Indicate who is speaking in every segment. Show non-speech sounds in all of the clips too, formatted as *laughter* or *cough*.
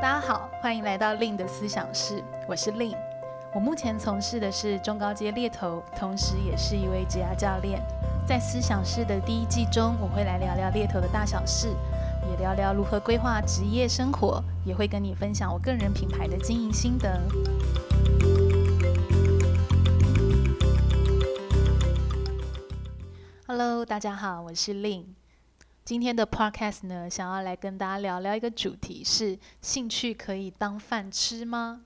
Speaker 1: 大家好，欢迎来到 Lin 的思想室，我是 Lin。我目前从事的是中高阶猎头，同时也是一位职涯教练。在思想室的第一季中，我会来聊聊猎头的大小事，也聊聊如何规划职业生活，也会跟你分享我个人品牌的经营心得。Hello，大家好，我是 Lin。今天的 Podcast 呢，想要来跟大家聊聊一个主题，是兴趣可以当饭吃吗？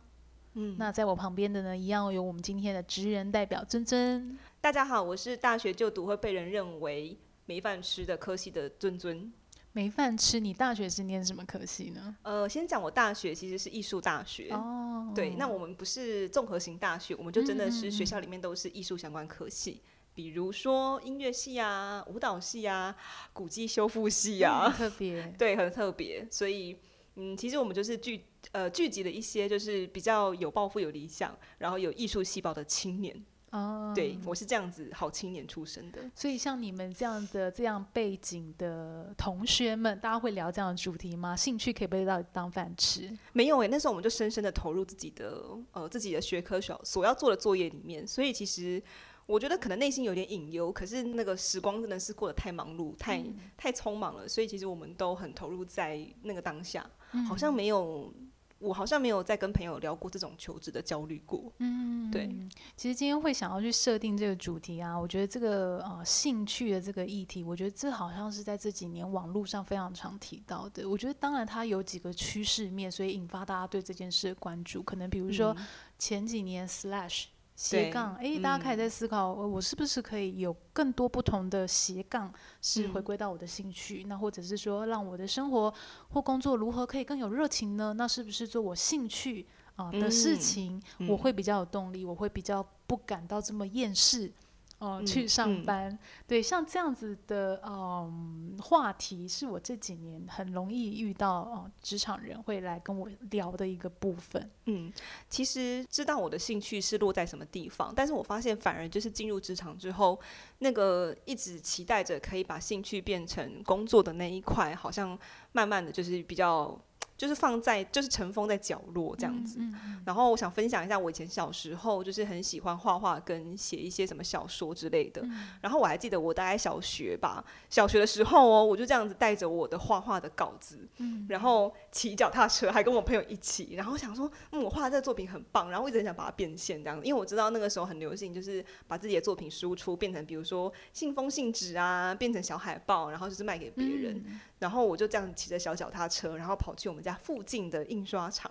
Speaker 1: 嗯，那在我旁边的呢，一样有我们今天的职人代表尊尊。
Speaker 2: 大家好，我是大学就读会被人认为没饭吃的科系的尊尊。
Speaker 1: 没饭吃？你大学是念什么科系呢？
Speaker 2: 呃，先讲我大学其实是艺术大学。哦。对，那我们不是综合型大学，我们就真的是学校里面都是艺术相关科系。比如说音乐系啊、舞蹈系啊、古迹修复系啊，
Speaker 1: 嗯、特别 *laughs*
Speaker 2: 对，很特别。所以，嗯，其实我们就是聚呃聚集了一些就是比较有抱负、有理想，然后有艺术细胞的青年。哦，对，我是这样子好青年出身的。
Speaker 1: 所以，像你们这样的这样背景的同学们，大家会聊这样的主题吗？兴趣可以被到当饭吃？
Speaker 2: 没有诶、欸，那时候我们就深深的投入自己的呃自己的学科所所要做的作业里面，所以其实。我觉得可能内心有点隐忧，可是那个时光真的是过得太忙碌、太、嗯、太匆忙了，所以其实我们都很投入在那个当下，嗯、好像没有，我好像没有在跟朋友聊过这种求职的焦虑过。嗯，对。
Speaker 1: 其实今天会想要去设定这个主题啊，我觉得这个呃兴趣的这个议题，我觉得这好像是在这几年网络上非常常提到的。我觉得当然它有几个趋势面，所以引发大家对这件事的关注。可能比如说前几年 Slash。斜杠，哎，大家开始在思考，嗯、我是不是可以有更多不同的斜杠，是回归到我的兴趣？嗯、那或者是说，让我的生活或工作如何可以更有热情呢？那是不是做我兴趣啊、呃、的事情，嗯、我会比较有动力，我会比较不感到这么厌世？哦，去上班，嗯嗯、对，像这样子的嗯话题，是我这几年很容易遇到哦，职场人会来跟我聊的一个部分。
Speaker 2: 嗯，其实知道我的兴趣是落在什么地方，但是我发现反而就是进入职场之后，那个一直期待着可以把兴趣变成工作的那一块，好像慢慢的就是比较。就是放在，就是尘封在角落这样子。嗯嗯、然后我想分享一下，我以前小时候就是很喜欢画画跟写一些什么小说之类的。嗯、然后我还记得我大概小学吧，小学的时候哦，我就这样子带着我的画画的稿子，嗯、然后骑脚踏车，还跟我朋友一起，然后想说，嗯，我画的这个作品很棒，然后我一直很想把它变现这样子，因为我知道那个时候很流行，就是把自己的作品输出变成，比如说信封、信纸啊，变成小海报，然后就是卖给别人。嗯然后我就这样骑着小脚踏车，然后跑去我们家附近的印刷厂。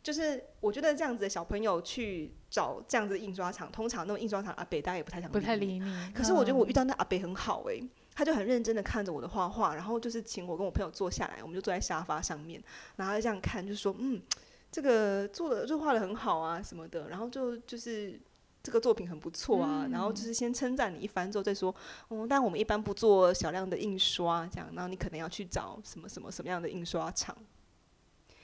Speaker 2: 就是我觉得这样子的小朋友去找这样子的印刷厂，通常那种印刷厂阿北大家也不太想理，
Speaker 1: 不太理你。
Speaker 2: 可是我觉得我遇到那阿北很好诶、欸，他就很认真的看着我的画画，然后就是请我跟我朋友坐下来，我们就坐在沙发上面，然后就这样看，就说嗯，这个做的就画的很好啊什么的，然后就就是。这个作品很不错啊，嗯、然后就是先称赞你一番之后再说，哦，但我们一般不做小量的印刷，这样，然后你可能要去找什么什么什么样的印刷厂。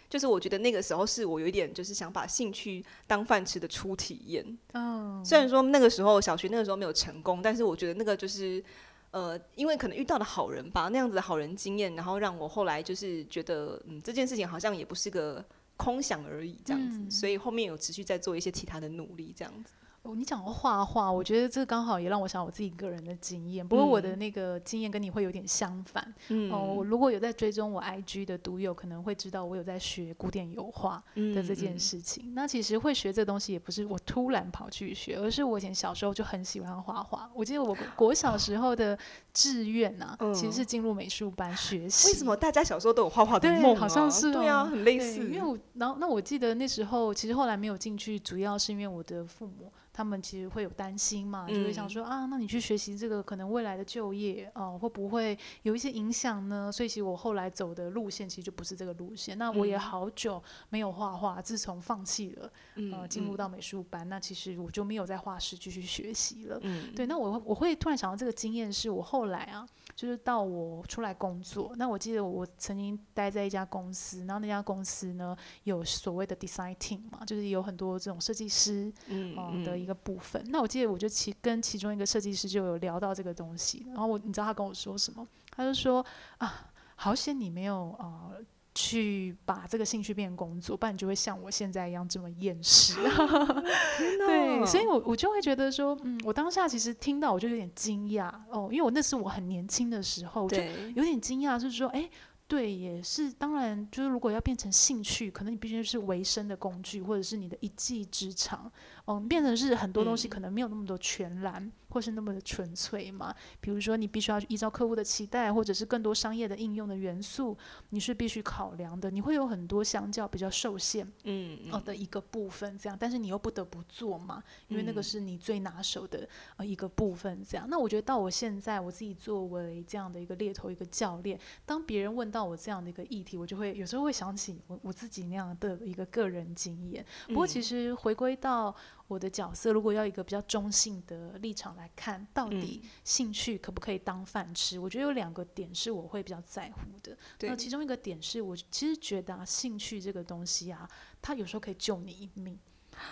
Speaker 2: 就是我觉得那个时候是我有一点就是想把兴趣当饭吃的初体验。哦，虽然说那个时候小学那个时候没有成功，但是我觉得那个就是呃，因为可能遇到了好人吧，那样子的好人经验，然后让我后来就是觉得，嗯，这件事情好像也不是个空想而已，这样子，嗯、所以后面有持续在做一些其他的努力，这样子。
Speaker 1: 哦，你讲画画，我觉得这刚好也让我想我自己个人的经验。不过我的那个经验跟你会有点相反。嗯、哦，我如果有在追踪我 IG 的读友，可能会知道我有在学古典油画的这件事情。嗯嗯、那其实会学这东西也不是我突然跑去学，而是我以前小时候就很喜欢画画。我记得我国小时候的志愿啊，嗯、其实是进入美术班学习。
Speaker 2: 为什么大家小时候都有画画的梦、啊？
Speaker 1: 好像是、哦。
Speaker 2: 对啊，很类似。
Speaker 1: 因为我，然后那我记得那时候，其实后来没有进去，主要是因为我的父母。他们其实会有担心嘛，就会想说、嗯、啊，那你去学习这个，可能未来的就业啊、呃，会不会有一些影响呢？所以其实我后来走的路线其实就不是这个路线。那我也好久没有画画，自从放弃了，呃，进入到美术班，嗯、那其实我就没有在画室继续学习了。嗯、对，那我我会突然想到这个经验，是我后来啊，就是到我出来工作，那我记得我曾经待在一家公司，然后那家公司呢有所谓的 design team 嘛，就是有很多这种设计师嗯、呃、的。一个部分，那我记得我就其跟其中一个设计师就有聊到这个东西，然后我你知道他跟我说什么？他就说啊，好险你没有呃去把这个兴趣变成工作，不然你就会像我现在一样这么厌世。*laughs* 对，所以我我就会觉得说，嗯，我当下其实听到我就有点惊讶哦，因为我那是我很年轻的时候，就有点惊讶，就是说，哎。对，也是，当然，就是如果要变成兴趣，可能你必须是维生的工具，或者是你的一技之长。嗯，变成是很多东西可能没有那么多全然，嗯、或是那么的纯粹嘛。比如说，你必须要依照客户的期待，或者是更多商业的应用的元素，你是必须考量的。你会有很多相较比较受限，嗯，哦的一个部分这样，但是你又不得不做嘛，因为那个是你最拿手的呃一个部分这样。那我觉得到我现在，我自己作为这样的一个猎头一个教练，当别人问到我这样的一个议题，我就会有时候会想起我我自己那样的一个个人经验。不过其实回归到。我的角色，如果要一个比较中性的立场来看，到底兴趣可不可以当饭吃？嗯、我觉得有两个点是我会比较在乎的。那其中一个点是我其实觉得啊，兴趣这个东西啊，它有时候可以救你一命。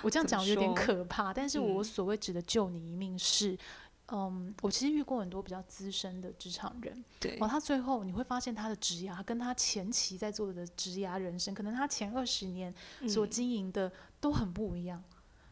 Speaker 1: 我这样讲有点可怕，但是我所谓指的救你一命是，嗯，嗯，我其实遇过很多比较资深的职场人，对，哦，他最后你会发现他的职涯跟他前期在做的职涯人生，可能他前二十年所经营的都很不一样。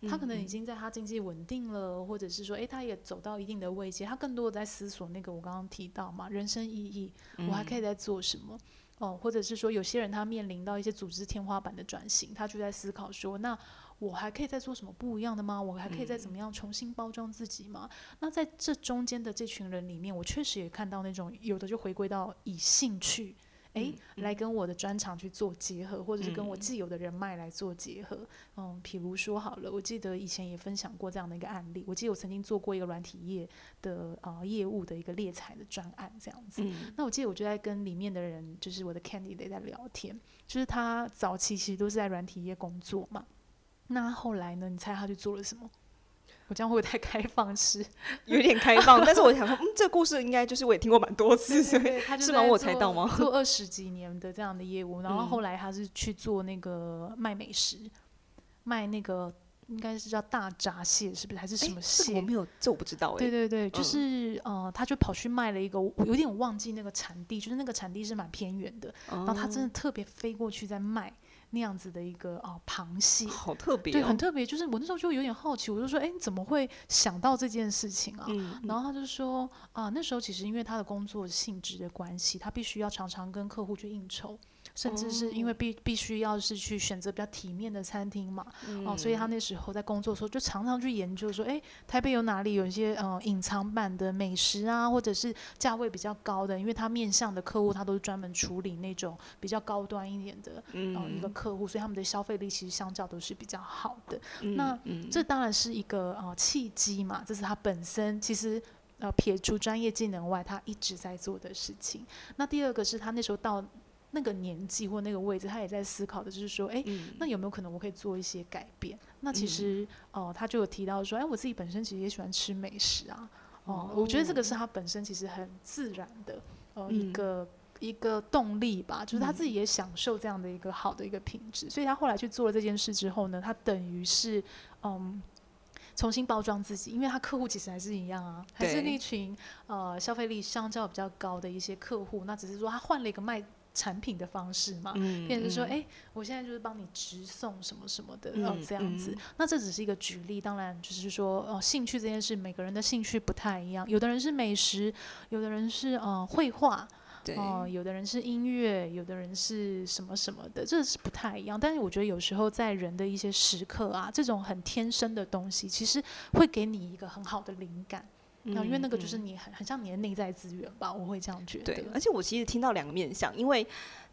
Speaker 1: 他可能已经在他经济稳定了，或者是说，诶，他也走到一定的位阶，他更多的在思索那个我刚刚提到嘛，人生意义，嗯、我还可以在做什么？哦，或者是说，有些人他面临到一些组织天花板的转型，他就在思考说，那我还可以再做什么不一样的吗？我还可以再怎么样重新包装自己吗？嗯、那在这中间的这群人里面，我确实也看到那种有的就回归到以兴趣。诶，来跟我的专长去做结合，或者是跟我既有的人脉来做结合。嗯，比如说好了，我记得以前也分享过这样的一个案例。我记得我曾经做过一个软体业的啊、呃、业务的一个猎才的专案，这样子。嗯、那我记得我就在跟里面的人，就是我的 candidate 在聊天，就是他早期其实都是在软体业工作嘛。那后来呢？你猜他去做了什么？我这样会不会太开放式？*laughs* 有点开放，但是我想说，嗯，这个故事应该就是我也听过蛮多次，所以他就是帮我猜到吗？做二十几年的这样的业务，然后后来他是去做那个卖美食，卖那个应该是叫大闸蟹，是不是？还是什么蟹？我没有，这我不知道哎、欸。对对对，就是、嗯、呃，他就跑去卖了一个，我有点忘记那个产地，就是那个产地是蛮偏远的，然后他真的特别飞过去在卖。那样子的一个哦螃蟹，好特别、哦，对，很特别。就是我那时候就有点好奇，我就说，哎，你怎么会想到这件事情啊？嗯、然后他就说，啊，那时候其实因为他的工作性质的关系，他必须要常常跟客户去应酬。甚至是因为必必须要是去选择比较体面的餐厅嘛，嗯、哦，所以他那时候在工作的时候就常常去研究说，哎，台北有哪里有一些呃隐藏版的美食啊，或者是价位比较高的，因为他面向的客户他都是专门处理那种比较高端一点的，嗯、呃，一个客户，所以他们的消费力其实相较都是比较好的。嗯、那、嗯、这当然是一个呃契机嘛，这是他本身其实呃撇除专业技能外，他一直在做的事情。那第二个是他那时候到。那个年纪或那个位置，他也在思考的，就是说，哎，那有没有可能我可以做一些改变？那其实，哦、呃，他就有提到说，哎，我自己本身其实也喜欢吃美食啊，哦、呃，我觉得这个是他本身其实很自然的，呃，一个一个动力吧，就是他自己也享受这样的一个好的一个品质，所以他后来去做了这件事之后呢，他等于是，嗯，重新包装自己，因为他客户其实还是一样啊，还是那群呃消费力相较比较高的一些客户，那只是说他换了一个卖。产品的方式嘛，嗯、变成说，哎、嗯欸，我现在就是帮你直送什么什么的，然后、嗯、这样子。嗯、那这只是一个举例，当然就是说，哦，兴趣这件事，每个人的兴趣不太一样。有的人是美食，有的人是呃绘画，哦、呃，有的人是音乐，有的人是什么什么的，这是不太一样。但是我觉得有时候在人的一些时刻啊，这种很天生的东西，其实会给你一个很好的灵感。嗯，因为那个就是你很很像你的内在资源吧，我会这样觉得。对，而且我其实听到两个面向，因为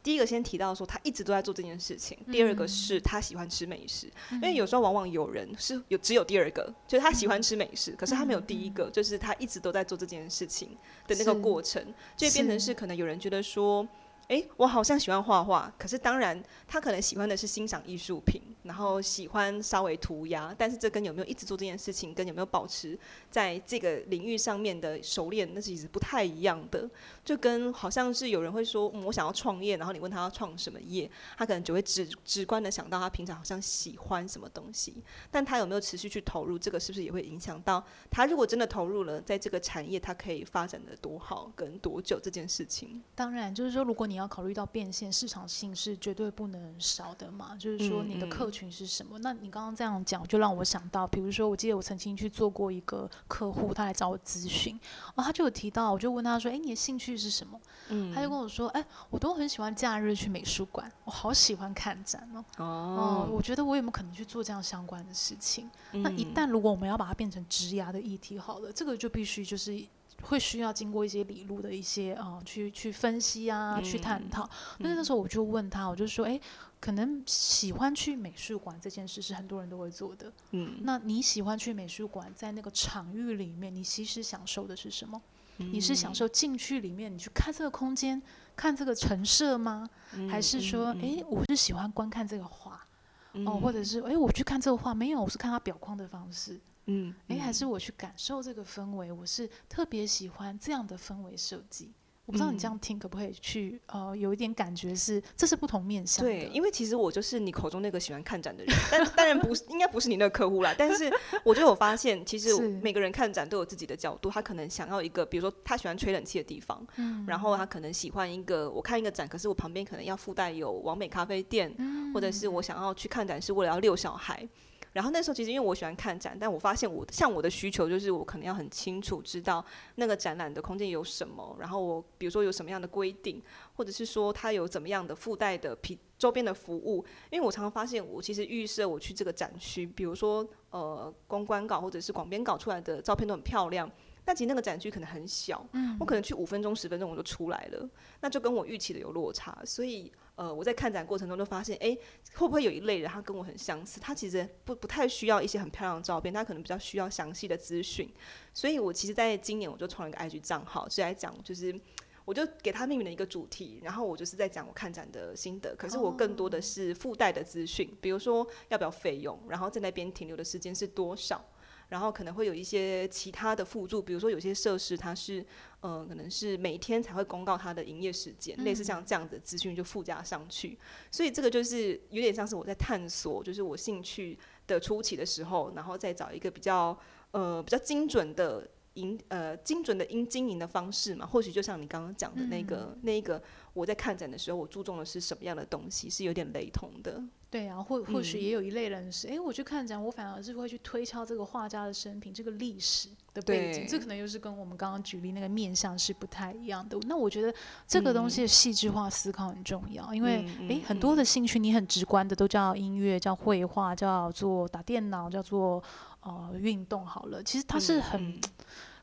Speaker 1: 第一个先提到说他一直都在做这件事情，嗯、第二个是他喜欢吃美食。嗯、因为有时候往往有人是有只有第二个，就是他喜欢吃美食，嗯、可是他没有第一个，嗯、就是他一直都在做这件事情的那个过程，就变成是可能有人觉得说。诶，我好像喜欢画画，可是当然，他可能喜欢的是欣赏艺术品，然后喜欢稍微涂鸦，但是这跟有没有一直做这件事情，跟有没有保持在这个领域上面的熟练，那是其实不太一样的。就跟好像是有人会说，嗯，我想要创业，然后你问他要创什么业，他可能就会直直观的想到他平常好像喜欢什么东西，但他有没有持续去投入，这个是不是也会影响到他如果真的投入了，在这个产业，他可以发展的多好跟多久这件事情？当然，就是说如果你。要考虑到变现，市场性是绝对不能少的嘛。就是说你的客群是什么？嗯嗯、那你刚刚这样讲，就让我想到，比如说，我记得我曾经去做过一个客户，他来找我咨询，哦，他就有提到，我就问他说：“哎，你的兴趣是什么？”嗯，他就跟我说：“哎，我都很喜欢假日去美术馆，我好喜欢看展哦。哦”哦，我觉得我有没有可能去做这样相关的事情？嗯、那一旦如果我们要把它变成职涯的议题，好了，这个就必须就是。会需要经过一些理路的一些啊、呃，去去分析啊，嗯、去探讨。那那时候我就问他，我就说，哎，可能喜欢去美术馆这件事是很多人都会做的。嗯，那你喜欢去美术馆，在那个场域里面，你其实享受的是什么？嗯、你是享受进去里面，你去看这个空间，看这个陈设吗？嗯、还是说，哎、嗯，我是喜欢观看这个画，嗯、哦，或者是，哎，我去看这个画，没有，我是看它表框的方式。嗯，哎，还是我去感受这个氛围，我是特别喜欢这样的氛围设计。我不知道你这样听可不可以去呃有一点感觉是这是不同面向。
Speaker 2: 对，因为其实我就是你口中那个喜欢看展的人，*laughs* 但当然不是，应该不是你那个客户啦。但是我就有发现，其实每个人看展都有自己的角度，他可能想要一个，比如说他喜欢吹冷气的地方，嗯，然后他可能喜欢一个，我看一个展，可是我旁边可能要附带有完美咖啡店，嗯，或者是我想要去看展是为了要遛小孩。然后那时候其实因为我喜欢看展，但我发现我像我的需求就是我可能要很清楚知道那个展览的空间有什么，然后我比如说有什么样的规定，或者是说它有怎么样的附带的皮周边的服务。因为我常常发现我其实预设我去这个展区，比如说呃公关稿或者是广编稿出来的照片都很漂亮，但其实那个展区可能很小，我可能去五分钟十分钟我就出来了，那就跟我预期的有落差，所以。呃，我在看展过程中就发现，哎，会不会有一类人他跟我很相似？他其实不不太需要一些很漂亮的照片，他可能比较需要详细的资讯。所以我其实在今年我就创了一个 IG 账号，是来讲就是，我就给他命名了一个主题，然后我就是在讲我看展的心得。可是我更多的是附带的资讯，比如说要不要费用，然后在那边停留的时间是多少。然后可能会有一些其他的辅助，比如说有些设施它是，呃，可能是每天才会公告它的营业时间，嗯、类似像这样子的资讯就附加上去。所以这个就是有点像是我在探索，就是我兴趣的初期的时候，然后再找一个比较呃比较精准的营呃精准的营经营的方式嘛。或许就像你刚刚讲的那个、嗯、那一个，我在看展的时候，我注重的是什么样的东西，是有点雷同的。
Speaker 1: 对啊，或或许也有一类人是，哎、嗯，我去看展，我反而是会去推敲这个画家的生平，这个历史的背景，这可能又是跟我们刚刚举例那个面向是不太一样的。那我觉得这个东西的细致化思考很重要，嗯、因为哎、很多的兴趣你很直观的都叫音乐、叫绘画、叫做打电脑、叫做呃运动好了，其实它是很。嗯嗯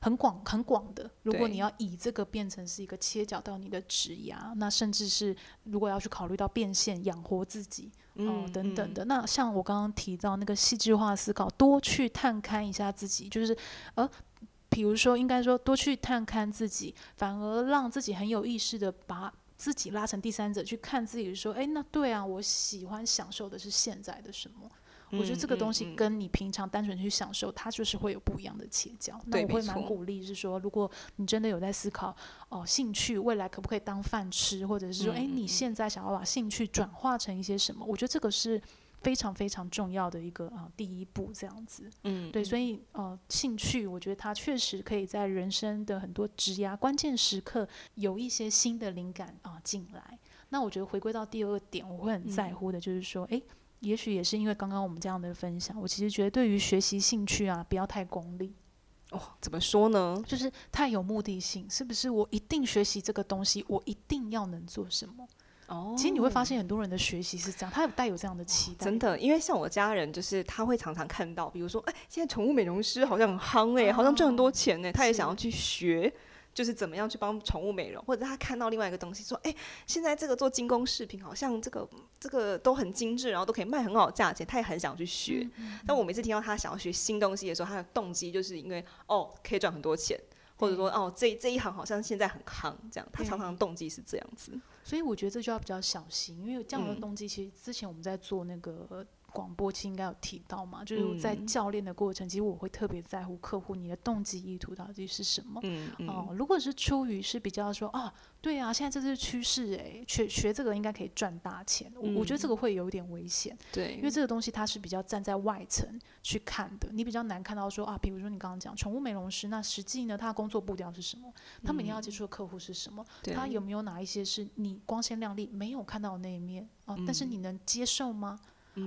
Speaker 1: 很广很广的，如果你要以这个变成是一个切角到你的职涯，那甚至是如果要去考虑到变现养活自己，嗯、呃、等等的，嗯、那像我刚刚提到那个细致化思考，多去探勘一下自己，就是呃，比如说应该说多去探勘自己，反而让自己很有意识的把自己拉成第三者去看自己，说，哎，那对啊，我喜欢享受的是现在的什么。我觉得这个东西跟你平常单纯去享受，它就是会有不一样的切角。那我会蛮鼓励，是说，如果你真的有在思考哦，兴趣未来可不可以当饭吃，或者是说，哎，你现在想要把兴趣转化成一些什么？我觉得这个是非常非常重要的一个啊第一步，这样子。嗯，对，所以呃，兴趣，我觉得它确实可以在人生的很多职涯关键时刻有一些新的灵感啊进来。那我觉得回归到第二点，我会很在乎的就是说，哎。也许也是因为刚刚我们这样的分享，我其实觉得对于学习兴趣啊，不要太功利。
Speaker 2: 哦，怎么说呢？
Speaker 1: 就是太有目的性，是不是？我一定学习这个东西，我一定要能做什么？哦，其实你会发现很多人的学习是这样，他有带有这样的期待。
Speaker 2: 真的，因为像我家人，就是他会常常看到，比如说，哎，现在宠物美容师好像很夯哎，好像赚很多钱呢，他也想要去学。就是怎么样去帮宠物美容，或者他看到另外一个东西，说：“哎，现在这个做精工饰品，好像这个这个都很精致，然后都可以卖很好的价钱。”他也很想去学。嗯嗯、但我每次听到他想要学新东西的时候，他的动机就是因为哦，可以赚很多钱，或者说哦，这这一行好像现在很夯，这样。他常常动机是这样子。
Speaker 1: 所以我觉得这就要比较小心，因为这样的动机其实之前我们在做那个。广播其实应该有提到嘛，就是在教练的过程，其实我会特别在乎客户你的动机意图到底是什么。
Speaker 2: 嗯嗯。
Speaker 1: 哦，如果是出于是比较说啊，对啊，现在这是趋势诶，学学这个应该可以赚大钱，我我觉得这个会有点危险。
Speaker 2: 对。
Speaker 1: 因为这个东西它是比较站在外层去看的，你比较难看到说啊，比如说你刚刚讲宠物美容师，那实际呢，他的工作步调是什么？他每天要接触的客户是什么？他有没有哪一些是你光鲜亮丽没有看到的那一面啊？但是你能接受吗？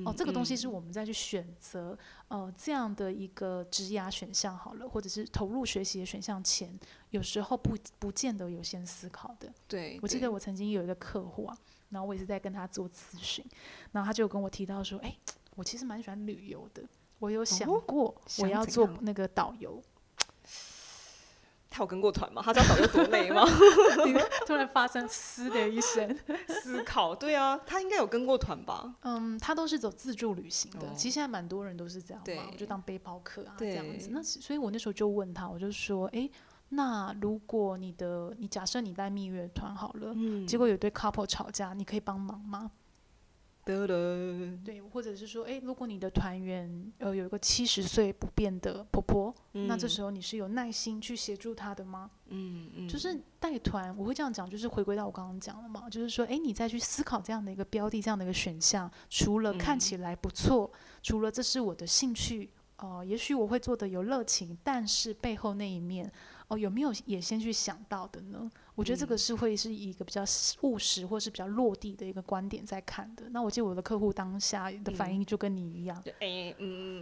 Speaker 1: 哦，这个东西是我们再去选择，呃，这样的一个职涯选项好了，或者是投入学习的选项前，有时候不不见得有先思考的。
Speaker 2: 对，
Speaker 1: 我记得我曾经有一个客户啊，然后我也是在跟他做咨询，然后他就跟我提到说，哎，我其实蛮喜欢旅游的，我有想过我要做那个导游。
Speaker 2: 他有跟过团吗？他知道导游多累吗？*laughs*
Speaker 1: 突然发生“嘶”的一声，
Speaker 2: 思考。对啊，他应该有跟过团吧？
Speaker 1: 嗯，他都是走自助旅行的。哦、其实现在蛮多人都是这样嘛，我就当背包客啊这样子。那所以，我那时候就问他，我就说，哎、欸，那如果你的你假设你带蜜月团好了，嗯、结果有对 couple 吵架，你可以帮忙吗？对，或者是说，诶，如果你的团员呃有一个七十岁不变的婆婆，嗯、那这时候你是有耐心去协助她的吗？
Speaker 2: 嗯嗯，
Speaker 1: 就是带团，我会这样讲，就是回归到我刚刚讲的嘛，就是说，诶，你再去思考这样的一个标的，这样的一个选项，除了看起来不错，嗯、除了这是我的兴趣，呃，也许我会做的有热情，但是背后那一面。哦，有没有也先去想到的呢？我觉得这个是会是以一个比较务实或是比较落地的一个观点在看的。那我记得我的客户当下的反应就跟你一
Speaker 2: 样，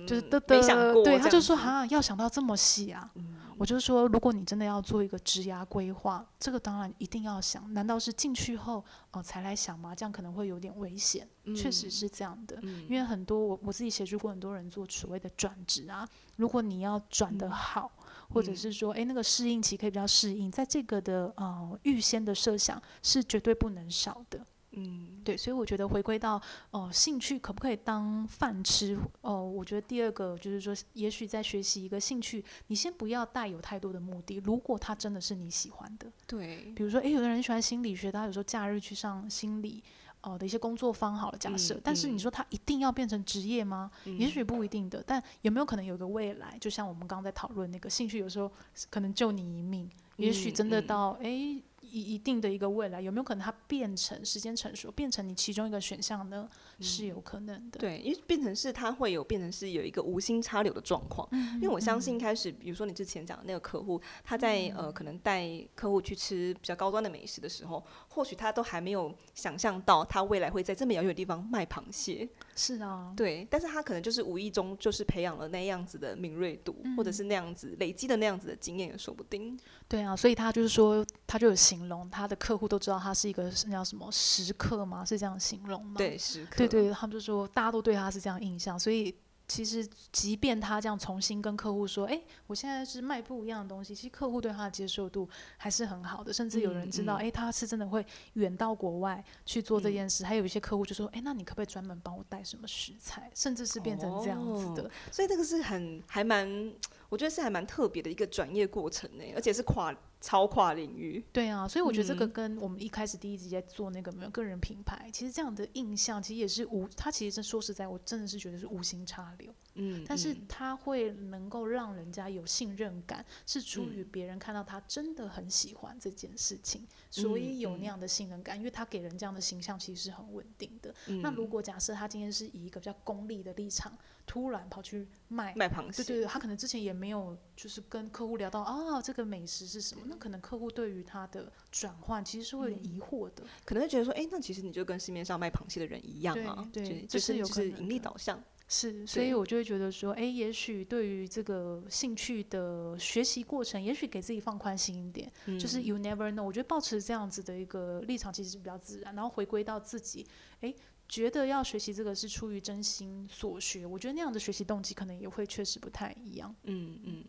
Speaker 1: 就是的的，对，他就说哈，要想到这么细啊。嗯、我就说，如果你真的要做一个职涯规划，这个当然一定要想。难道是进去后哦、呃、才来想吗？这样可能会有点危险。嗯、确实是这样的，嗯、因为很多我我自己协助过很多人做所谓的转职啊，如果你要转的好。嗯或者是说，诶，那个适应期可以比较适应，在这个的呃预先的设想是绝对不能少的。
Speaker 2: 嗯，
Speaker 1: 对，所以我觉得回归到哦、呃，兴趣可不可以当饭吃？哦、呃，我觉得第二个就是说，也许在学习一个兴趣，你先不要带有太多的目的。如果他真的是你喜欢的，
Speaker 2: 对，
Speaker 1: 比如说，诶，有的人喜欢心理学，他有时候假日去上心理。哦的一些工作方好了，假设，嗯、但是你说他一定要变成职业吗？嗯、也许不一定的，但有没有可能有个未来？就像我们刚刚在讨论那个兴趣，有时候可能救你一命，嗯、也许真的到哎。嗯一一定的一个未来，有没有可能它变成时间成熟，变成你其中一个选项呢？嗯、是有可能的。
Speaker 2: 对，因为变成是它会有变成是有一个无心插柳的状况。嗯、因为我相信一开始，比如说你之前讲的那个客户，他在、嗯、呃可能带客户去吃比较高端的美食的时候，或许他都还没有想象到他未来会在这么遥远的地方卖螃蟹。
Speaker 1: 是啊，
Speaker 2: 对，但是他可能就是无意中就是培养了那样子的敏锐度，嗯、或者是那样子累积的那样子的经验也说不定。
Speaker 1: 对啊，所以他就是说，他就有形容他的客户都知道他是一个叫什么食客吗？是这样形容吗？
Speaker 2: 对，食客。
Speaker 1: 对对，他们就说大家都对他是这样印象，所以。其实，即便他这样重新跟客户说：“哎，我现在是卖不一样的东西。”其实客户对他的接受度还是很好的，甚至有人知道：“哎、嗯，他是真的会远到国外去做这件事。嗯”还有一些客户就说：“哎，那你可不可以专门帮我带什么食材？”甚至是变成这样子的。
Speaker 2: 哦、所以这个是很还蛮，我觉得是还蛮特别的一个转业过程呢，而且是跨。超跨领域，
Speaker 1: 对啊，所以我觉得这个跟我们一开始第一集在做那个没有个人品牌，嗯、其实这样的印象其实也是无，他其实真说实在，我真的是觉得是无心插柳，
Speaker 2: 嗯，
Speaker 1: 但是他会能够让人家有信任感，是出于别人看到他真的很喜欢这件事情，嗯、所以有那样的信任感，嗯、因为他给人这样的形象其实是很稳定的。嗯、那如果假设他今天是以一个比较功利的立场，突然跑去卖。
Speaker 2: 卖螃蟹，
Speaker 1: 对对对，他可能之前也没有就是跟客户聊到啊，这个美食是什么。那可能客户对于他的转换其实是会有点疑惑的，嗯、
Speaker 2: 可能会觉得说，哎、欸，那其实你就跟市面上卖螃蟹的人一样啊，
Speaker 1: 对，对
Speaker 2: 就是有
Speaker 1: 就是
Speaker 2: 盈利导向，
Speaker 1: 是，所以我就会觉得说，哎、欸，也许对于这个兴趣的学习过程，也许给自己放宽心一点，嗯、就是 you never know。我觉得保持这样子的一个立场，其实是比较自然，然后回归到自己，哎、欸，觉得要学习这个是出于真心所学，我觉得那样的学习动机可能也会确实不太一样。
Speaker 2: 嗯嗯。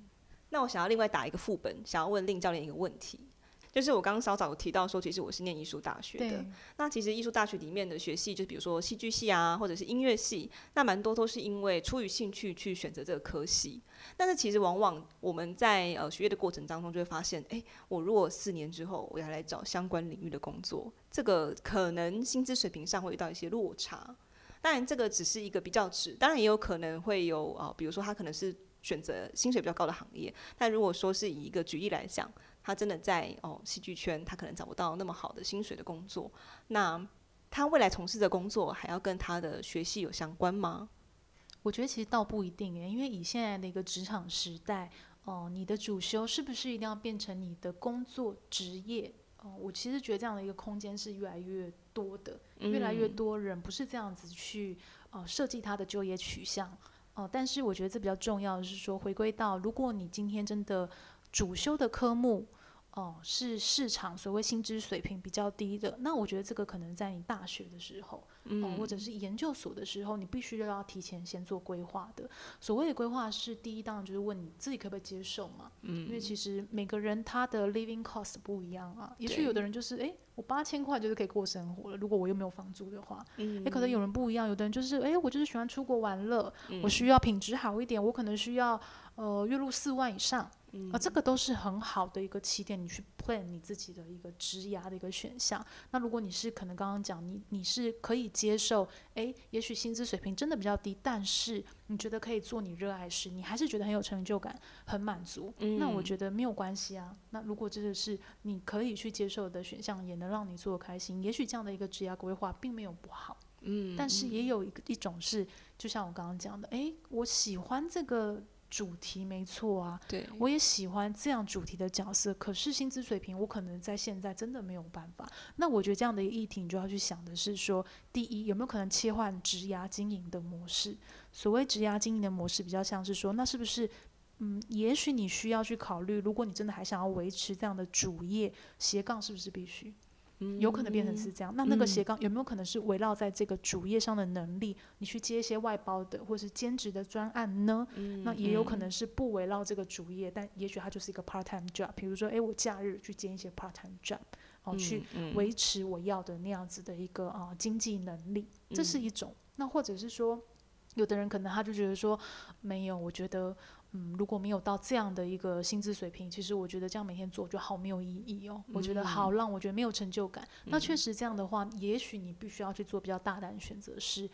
Speaker 2: 那我想要另外打一个副本，想要问令教练一个问题。就是我刚刚稍早有提到说，其实我是念艺术大学的。那其实艺术大学里面的学系，就比如说戏剧系啊，或者是音乐系，那蛮多都是因为出于兴趣去选择这个科系。但是其实往往我们在呃学业的过程当中，就会发现，哎，我如果四年之后我要来找相关领域的工作，这个可能薪资水平上会遇到一些落差。当然这个只是一个比较值，当然也有可能会有啊、呃，比如说他可能是选择薪水比较高的行业。但如果说是以一个举例来讲，他真的在哦戏剧圈，他可能找不到那么好的薪水的工作，那他未来从事的工作还要跟他的学系有相关吗？
Speaker 1: 我觉得其实倒不一定诶，因为以现在的一个职场时代，哦、呃，你的主修是不是一定要变成你的工作职业？哦、呃，我其实觉得这样的一个空间是越来越多的，嗯、越来越多人不是这样子去呃设计他的就业取向。哦、呃，但是我觉得这比较重要的是说，回归到如果你今天真的主修的科目。哦，是市场所谓薪资水平比较低的，那我觉得这个可能在你大学的时候，嗯、哦，或者是研究所的时候，你必须要提前先做规划的。所谓的规划是第一，当然就是问你自己可不可以接受嘛，嗯，因为其实每个人他的 living cost 不一样啊，也许有的人就是哎，我八千块就是可以过生活了，如果我又没有房租的话，嗯，也可能有人不一样，有的人就是哎，我就是喜欢出国玩乐，嗯、我需要品质好一点，我可能需要呃月入四万以上。嗯、啊，这个都是很好的一个起点，你去 plan 你自己的一个职涯的一个选项。那如果你是可能刚刚讲你你是可以接受，诶，也许薪资水平真的比较低，但是你觉得可以做你热爱事，你还是觉得很有成就感，很满足，嗯、那我觉得没有关系啊。那如果这个是你可以去接受的选项，也能让你做得开心，也许这样的一个职涯规划并没有不好。嗯，但是也有一个一种是，就像我刚刚讲的，诶，我喜欢这个。主题没错啊，对，我也喜欢这样主题的角色。可是薪资水平，我可能在现在真的没有办法。那我觉得这样的议题，你就要去想的是说，第一，有没有可能切换职涯经营的模式？所谓职涯经营的模式，比较像是说，那是不是，嗯，也许你需要去考虑，如果你真的还想要维持这样的主业斜杠，是不是必须？有可能变成是这样，那那个斜杠有没有可能是围绕在这个主业上的能力？你去接一些外包的或是兼职的专案呢？那也有可能是不围绕这个主业，但也许它就是一个 part time job。比如说，诶，我假日去接一些 part time job，哦，去维持我要的那样子的一个啊经济能力，这是一种。那或者是说，有的人可能他就觉得说，没有，我觉得。嗯，如果没有到这样的一个薪资水平，其实我觉得这样每天做就好没有意义哦。嗯、我觉得好让我觉得没有成就感。嗯、那确实这样的话，也许你必须要去做比较大胆的选择是，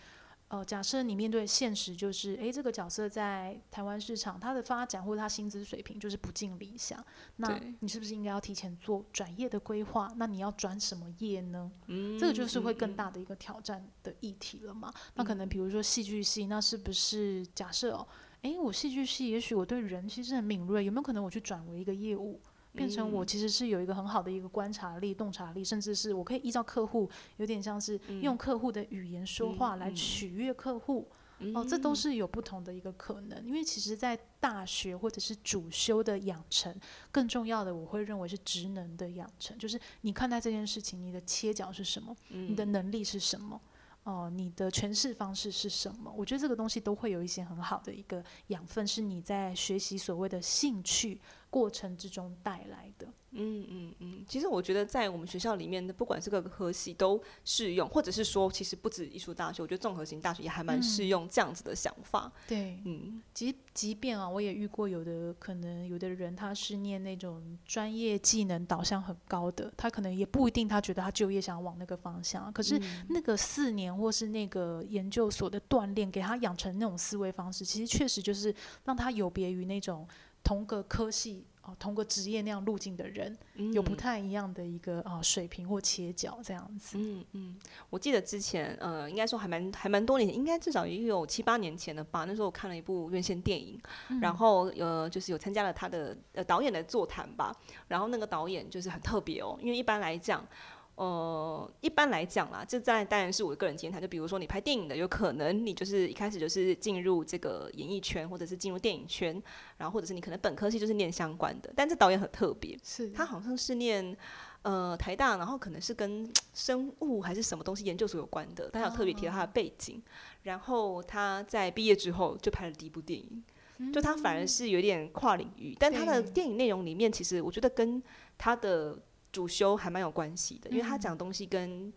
Speaker 1: 呃，假设你面对现实就是，诶，这个角色在台湾市场它的发展或者它薪资水平就是不尽理想，那你是不是应该要提前做转业的规划？那你要转什么业呢？嗯，这个就是会更大的一个挑战的议题了嘛。嗯、那可能比如说戏剧系，那是不是假设哦？诶，我戏剧系，也许我对人其实很敏锐，有没有可能我去转为一个业务，变成我其实是有一个很好的一个观察力、洞察力，甚至是我可以依照客户，有点像是用客户的语言说话来取悦客户，哦，这都是有不同的一个可能。因为其实，在大学或者是主修的养成，更重要的，我会认为是职能的养成，就是你看待这件事情，你的切角是什么，你的能力是什么。哦，你的诠释方式是什么？我觉得这个东西都会有一些很好的一个养分，是你在学习所谓的兴趣过程之中带来的。
Speaker 2: 嗯嗯嗯，其实我觉得在我们学校里面的，不管是各个科系都适用，或者是说，其实不止艺术大学，我觉得综合型大学也还蛮适用这样子的想法。嗯、
Speaker 1: 对，嗯，即即便啊，我也遇过有的可能有的人他是念那种专业技能导向很高的，他可能也不一定他觉得他就业想要往那个方向，可是那个四年或是那个研究所的锻炼，给他养成那种思维方式，其实确实就是让他有别于那种同个科系。哦，通过职业那样路径的人，嗯、有不太一样的一个啊、呃、水平或切角这样子。
Speaker 2: 嗯嗯，我记得之前呃，应该说还蛮还蛮多年前，应该至少也有七八年前了吧。那时候我看了一部院线电影，嗯、然后呃，就是有参加了他的呃导演的座谈吧。然后那个导演就是很特别哦，因为一般来讲。呃，一般来讲啦，这在当然是我的个人经验谈。就比如说你拍电影的，有可能你就是一开始就是进入这个演艺圈，或者是进入电影圈，然后或者是你可能本科系就是念相关的。但这导演很特别，是他好像是念呃台大，然后可能是跟生物还是什么东西研究所有关的。他有特别提到他的背景，哦、然后他在毕业之后就拍了第一部电影，嗯、就他反而是有点跨领域，但他的电影内容里面其实我觉得跟他的。主修还蛮有关系的，因为他讲东西跟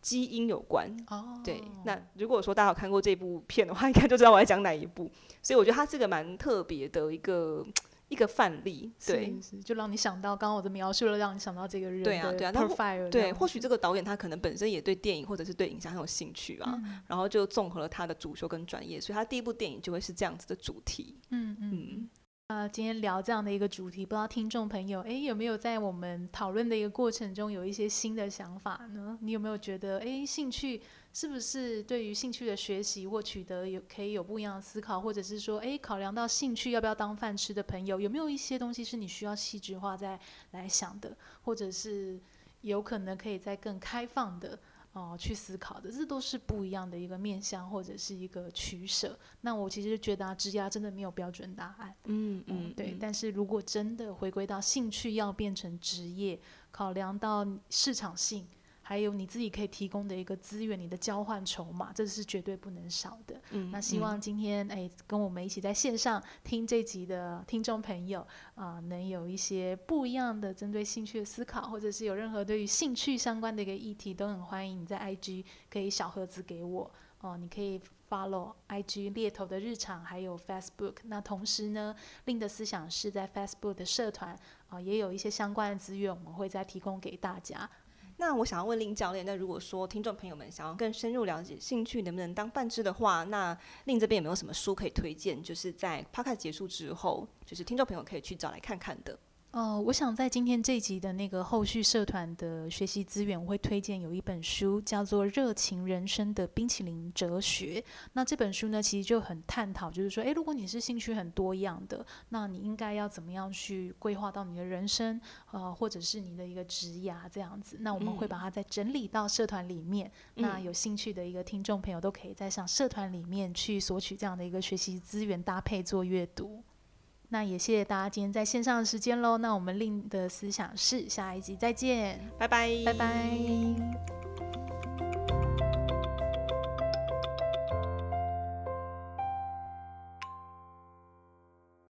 Speaker 2: 基因有关。哦，对。那如果说大家有看过这部片的话，应该就知道我在讲哪一部。所以我觉得他是个蛮特别的一个一个范例，对，
Speaker 1: 是是，就让你想到刚刚我的描述了，让你想到这个人，
Speaker 2: 对啊，对啊，
Speaker 1: 那
Speaker 2: 对，或许这个导演他可能本身也对电影或者是对影像很有兴趣啊，嗯、然后就综合了他的主修跟专业，所以他第一部电影就会是这样子的主题，嗯嗯。
Speaker 1: 呃，今天聊这样的一个主题，不知道听众朋友，诶，有没有在我们讨论的一个过程中有一些新的想法呢？你有没有觉得，诶，兴趣是不是对于兴趣的学习或取得有可以有不一样的思考，或者是说，诶，考量到兴趣要不要当饭吃的朋友，有没有一些东西是你需要细致化再来想的，或者是有可能可以再更开放的？哦，去思考的，这都是不一样的一个面向或者是一个取舍。那我其实觉得啊，职涯真的没有标准答案。嗯嗯，对嗯。但是如果真的回归到兴趣要变成职业，考量到市场性。还有你自己可以提供的一个资源，你的交换筹码，这是绝对不能少的。嗯，那希望今天哎，跟我们一起在线上听这集的听众朋友啊、呃，能有一些不一样的针对兴趣的思考，或者是有任何对于兴趣相关的一个议题，都很欢迎你在 IG 可以小盒子给我哦、呃。你可以 follow IG 猎头的日常，还有 Facebook。那同时呢，Lin 的思想是在 Facebook 的社团啊、呃，也有一些相关的资源，我们会再提供给大家。
Speaker 2: 那我想要问令教练，那如果说听众朋友们想要更深入了解兴趣能不能当饭吃的话，那令这边有没有什么书可以推荐？就是在 p o d a 结束之后，就是听众朋友可以去找来看看的。
Speaker 1: 哦，我想在今天这集的那个后续社团的学习资源，我会推荐有一本书，叫做《热情人生的冰淇淋哲学》。那这本书呢，其实就很探讨，就是说，诶，如果你是兴趣很多样的，那你应该要怎么样去规划到你的人生，呃，或者是你的一个职涯这样子。那我们会把它再整理到社团里面。嗯、那有兴趣的一个听众朋友，都可以在上社团里面去索取这样的一个学习资源，搭配做阅读。那也谢谢大家今天在线上的时间喽。那我们 Lin 的思想是下一集再见，
Speaker 2: 拜拜，
Speaker 1: 拜拜。